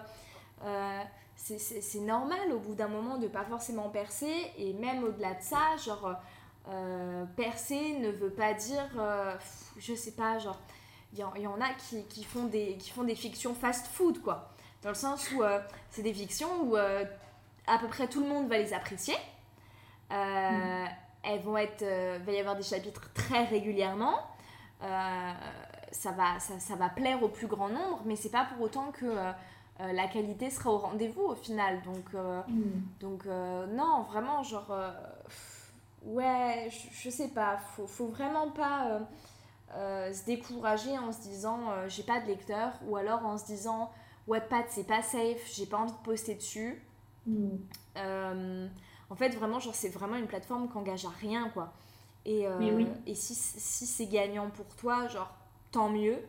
euh c'est normal au bout d'un moment de pas forcément percer. Et même au-delà de ça, genre, euh, percer ne veut pas dire, euh, je sais pas, genre, il y, y, en a qui, qui, font des, qui font des fictions fast-food, quoi. Dans le sens où c'est des fictions où à peu près tout le monde va les apprécier. Mm. Elles vont être, il va y avoir des chapitres très régulièrement. ça, va, ça, ça, va plaire au plus grand nombre, mais c'est pas pour autant que euh, la qualité sera au rendez-vous au final. Donc, euh, mm. donc euh, non, vraiment, genre, ouais, je, sais pas, faut, faut vraiment pas se décourager en se disant j'ai pas de lecteur ou alors en se disant Webpad c'est pas safe, j'ai pas envie de poster dessus. Mm. En fait, vraiment, genre, c'est vraiment une plateforme qui engage à rien, quoi. Et, et si, si c'est gagnant pour toi, genre, tant mieux.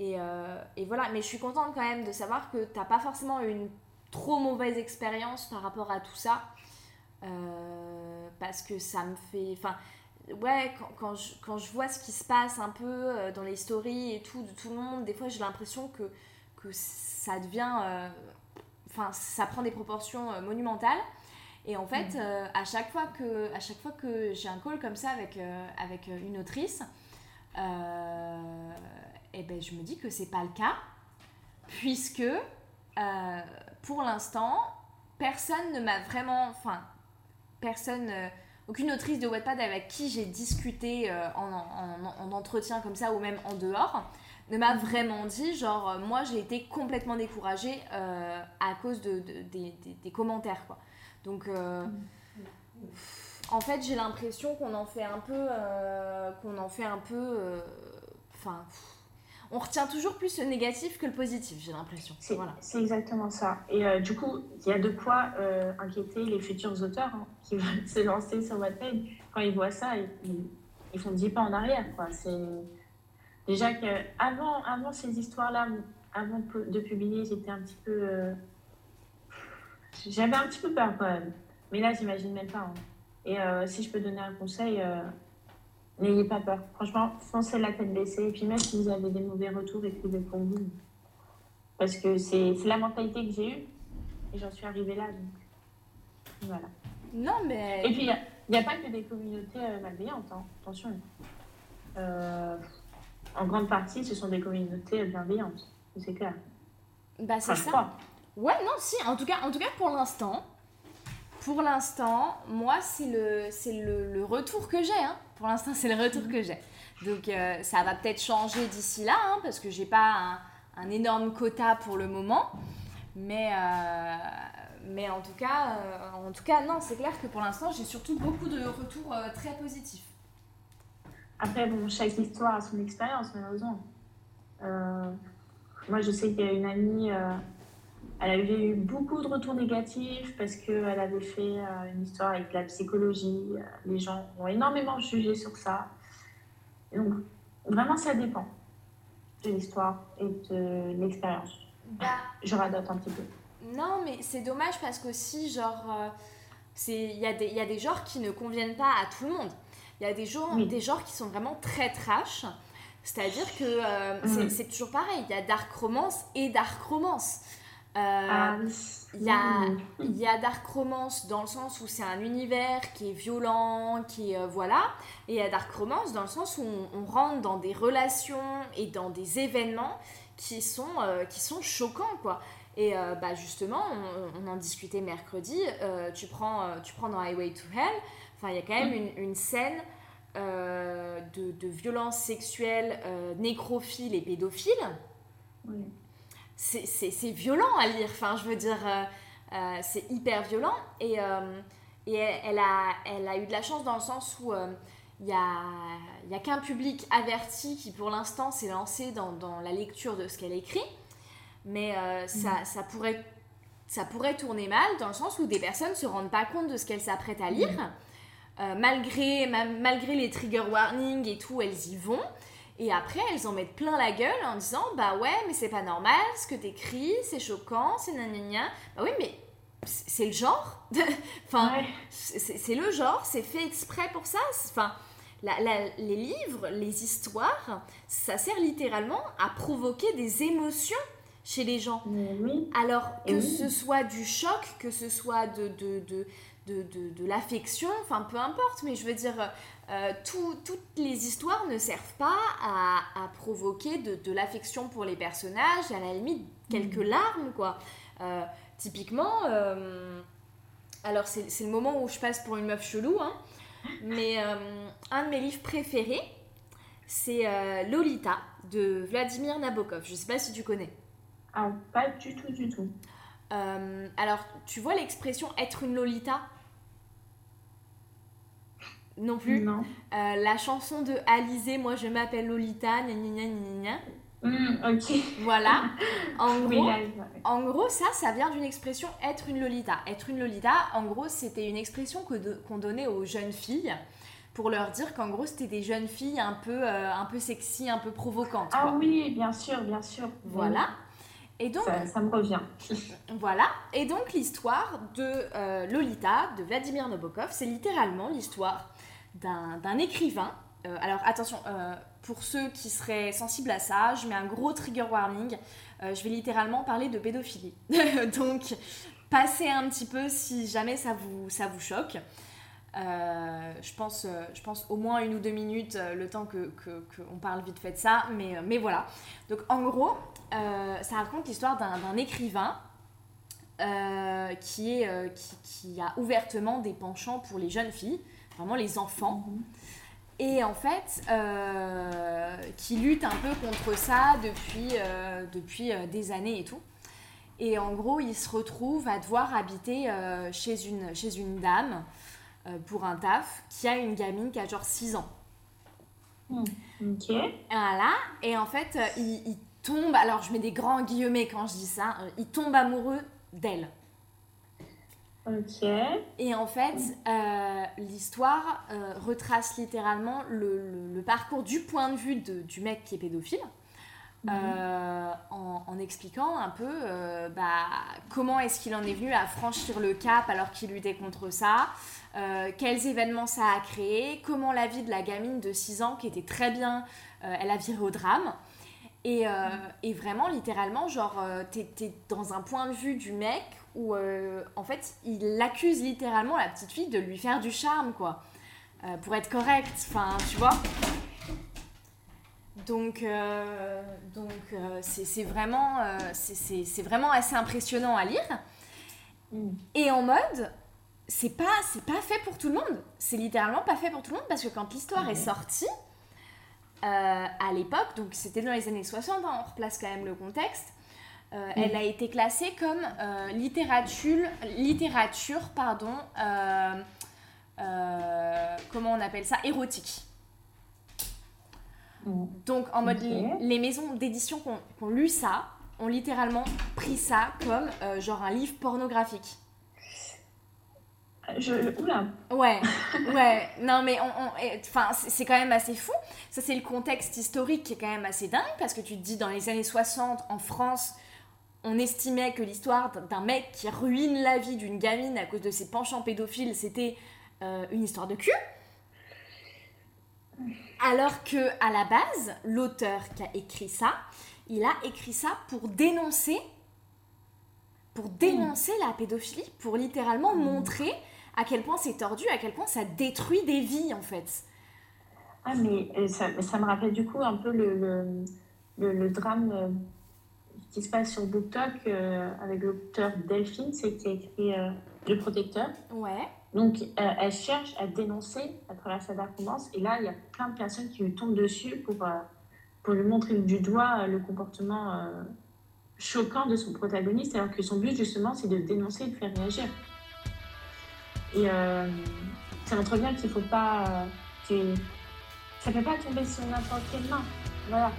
Euh, et, voilà, mais je suis contente quand même de savoir que t'as pas forcément une trop mauvaise expérience par rapport à tout ça. Euh, parce que ça me fait. Enfin, ouais, quand, quand, je, quand, je, vois ce qui se passe un peu euh, dans les stories et tout, de tout le monde, des fois j'ai l'impression que, que ça devient. Enfin, ça prend des proportions monumentales. Et en fait, mm. à chaque fois que, à chaque fois que j'ai un call comme ça avec, avec une autrice, eh ben, je me dis que c'est pas le cas, puisque euh, pour l'instant, personne ne m'a vraiment. Enfin, personne. Euh, aucune autrice de Wattpad avec qui j'ai discuté euh, en, en, entretien comme ça ou même en dehors ne m'a vraiment dit genre moi j'ai été complètement découragée à cause de, des, des, commentaires quoi donc en fait j'ai l'impression qu'on en fait un peu qu'on en fait un peu enfin on retient toujours plus le négatif que le positif, j'ai l'impression. C'est voilà. exactement ça. Et euh, du coup, il y a de quoi euh, inquiéter les futurs auteurs hein, qui veulent se lancer sur Wattpad. Quand ils voient ça, ils, ils font 10 pas en arrière. C'est déjà que avant, avant ces histoires-là, avant de publier, j'étais un petit peu, euh, j'avais un petit peu peur quand même. Mais là, j'imagine même pas. Hein. Et si je peux donner un conseil N'ayez pas peur. Franchement, foncez la tête baissée. Et puis même si vous avez des mauvais retours, écrivez pour vous. Parce que c'est la mentalité que j'ai eue. Et j'en suis arrivée là. Donc voilà. Non, mais... Et puis, il n'y a, pas que des communautés euh, malveillantes. Hein. Attention. Euh, en grande partie, ce sont des communautés bienveillantes. C'est clair. Bah, c'est ça. Ouais, non, si. En tout cas, en tout cas pour l'instant, pour l'instant, moi, c'est le, le, retour que j'ai. Hein. Pour l'instant, c'est le retour que j'ai. Donc, euh, ça va peut-être changer d'ici là, hein, parce que j'ai pas un, un, énorme quota pour le moment. Mais, euh, mais en, tout cas, euh, en tout cas, non, c'est clair que pour l'instant, j'ai surtout beaucoup de retours très positifs. Après, bon, chaque histoire a son expérience, malheureusement. moi, je sais qu'il y a une amie elle avait eu beaucoup de retours négatifs parce qu'elle avait fait euh, une histoire avec la psychologie. Euh, les gens ont énormément jugé sur ça. donc, vraiment, ça dépend de l'histoire et de l'expérience. Bah, je radote un petit peu. Non, mais c'est dommage parce qu'aussi, genre, euh, il y, a des, y a des genres qui ne conviennent pas à tout le monde. Il y a des genres, des genres qui sont vraiment très trash. C'est-à-dire que mm. c'est toujours pareil, il y a dark romance et dark romance. Euh, ah il y, a, y a Dark Romance dans le sens où c'est un univers qui est violent, qui euh, voilà, et il y a Dark Romance dans le sens où on, rentre dans des relations et dans des événements qui sont, euh, qui sont choquants quoi. Et bah justement, on, en discutait mercredi, tu, prends, tu prends dans Highway to Hell, enfin il y a quand même une, une scène de, de violence sexuelle nécrophile et pédophile. Oui c'est violent à lire. Enfin, je veux dire, euh, euh, c'est hyper violent. Et, euh, et elle, a, elle a eu de la chance dans le sens où il n'y a, y a qu'un public averti qui, pour l'instant, s'est lancé dans, dans, la lecture de ce qu'elle écrit. Mais euh, ça, ça, pourrait, ça pourrait tourner mal dans le sens où des personnes ne se rendent pas compte de ce qu'elles s'apprêtent à lire. Euh, malgré, malgré les trigger warnings et tout, elles y vont. Et après, elles en mettent plein la gueule en disant Bah ouais, mais c'est pas normal ce que t'écris, c'est choquant, c'est nanana. Bah oui, mais c'est le genre. enfin, c'est le genre, c'est fait exprès pour ça. Enfin, les livres, les histoires, ça sert littéralement à provoquer des émotions chez les gens. Alors que ce soit du choc, que ce soit de, de, de, de, de l'affection, enfin peu importe, mais je veux dire, euh, toutes les histoires ne servent pas à, à provoquer de, l'affection pour les personnages, à la limite quelques mm. larmes, quoi. Euh, typiquement, euh, alors c'est le moment où je passe pour une meuf chelou, hein, mais un de mes livres préférés, c'est Lolita de Vladimir Nabokov. Je sais pas si tu connais. Ah, pas du tout, du tout. alors, tu vois l'expression être une Lolita? Non plus. Non. Euh, la chanson de Alizé, moi je m'appelle Lolita, gna gna gna gna. Mm, ok. Voilà. En gros, en gros, ça, ça vient d'une expression être une Lolita. Être une Lolita, en gros, c'était une expression qu'on donnait aux jeunes filles pour leur dire qu'en gros, c'était des jeunes filles un peu, euh, un peu sexy, un peu provocantes. Ah oui, bien sûr, bien sûr. Voilà. Et donc, ça, me revient. voilà. Et donc, l'histoire de euh, Lolita, de Vladimir Nabokov, c'est littéralement l'histoire d'un écrivain. Euh, alors attention, euh, pour ceux qui seraient sensibles à ça, je mets un gros trigger warning. Euh, je vais littéralement parler de pédophilie. Donc passez un petit peu si jamais ça vous, ça vous choque. je, pense, je pense au moins une ou deux minutes le temps que, que, parle vite fait de ça, mais, mais voilà. Donc en gros, ça raconte l'histoire d'un écrivain qui, est, qui, qui, a ouvertement des penchants pour les jeunes filles vraiment les enfants. Et en fait, euh, qui lutte un peu contre ça depuis, euh, depuis euh, des années et tout. Et en gros, il se retrouve à devoir habiter chez, une, chez une dame pour un taf qui a une gamine qui a genre 6 ans. Hmm. Ok. Voilà. Et en fait, il, il, tombe, alors je mets des grands guillemets quand je dis ça, il tombe amoureux d'elle. Ok. Et en fait, euh, l'histoire euh, retrace littéralement le, parcours du point de vue de, du mec qui est pédophile. Mhm. Euh, en, expliquant un peu bah, comment est-ce qu'il en est venu à franchir le cap alors qu'il luttait contre ça, quels événements ça a créé, comment la vie de la gamine de 6 ans qui était très bien, elle a viré au drame. Et, mhm. et vraiment, littéralement, genre, t'es dans un point de vue du mec où euh, en fait il accuse littéralement la petite fille de lui faire du charme quoi. Euh, pour être correct enfin tu vois. Donc euh, donc c'est vraiment c'est vraiment assez impressionnant à lire. Et en mode c'est pas c'est pas fait pour tout le monde. C'est littéralement pas fait pour tout le monde parce que quand l'histoire est sortie à l'époque donc c'était dans les années 60 hein, on replace quand même le contexte euh, elle a été classée comme euh, littérature, littérature pardon, euh, comment on appelle ça, érotique. Donc en mode les maisons d'édition qui ont, lu ça ont littéralement pris ça comme genre un livre pornographique. Je, oula. Ouais, ouais. Non, mais enfin, c'est quand même assez fou. Ça, c'est le contexte historique qui est quand même assez dingue parce que tu te dis dans les années 60 en France, on estimait que l'histoire d'un mec qui ruine la vie d'une gamine à cause de ses penchants pédophiles, c'était euh, une histoire de cul. Alors que à la base, l'auteur qui a écrit ça, il a écrit ça pour dénoncer pour dénoncer la pédophilie, pour littéralement mmh. montrer à quel point c'est tordu, à quel point ça détruit des vies en fait. Ah mais euh, ça, ça me rappelle du coup un peu le, le drame euh, qui se passe sur BookTok euh, avec l'auteur Delphine, c'est qui a écrit euh, Le Protecteur. Ouais. Donc, euh, elle cherche à dénoncer à travers sa commence Et là, il y a plein de personnes qui lui tombent dessus pour, pour lui montrer du doigt le comportement choquant de son protagoniste, alors que son but, justement, c'est de dénoncer et de faire réagir. Et ça montre bien qu'il ne faut pas c'est, ça peut pas tomber sur n'importe quelle main. Voilà.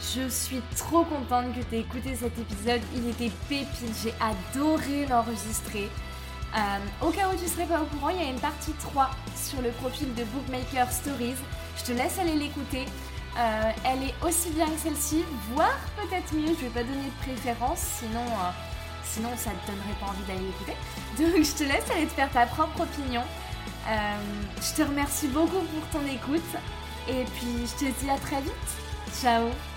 Je suis trop contente que tu aies écouté cet épisode. Il était pépite. J'ai adoré l'enregistrer. Euh, au cas où tu serais pas au courant, il y a une partie 3 sur le profil de Bookmaker Stories. Je te laisse aller l'écouter. Euh, elle est aussi bien que celle-ci, voire peut-être mieux. Je vais pas donner de préférence, sinon, euh, sinon ça te donnerait pas envie d'aller l'écouter. Donc je te laisse aller te faire ta propre opinion. je te remercie beaucoup pour ton écoute et puis je te dis à très vite. Ciao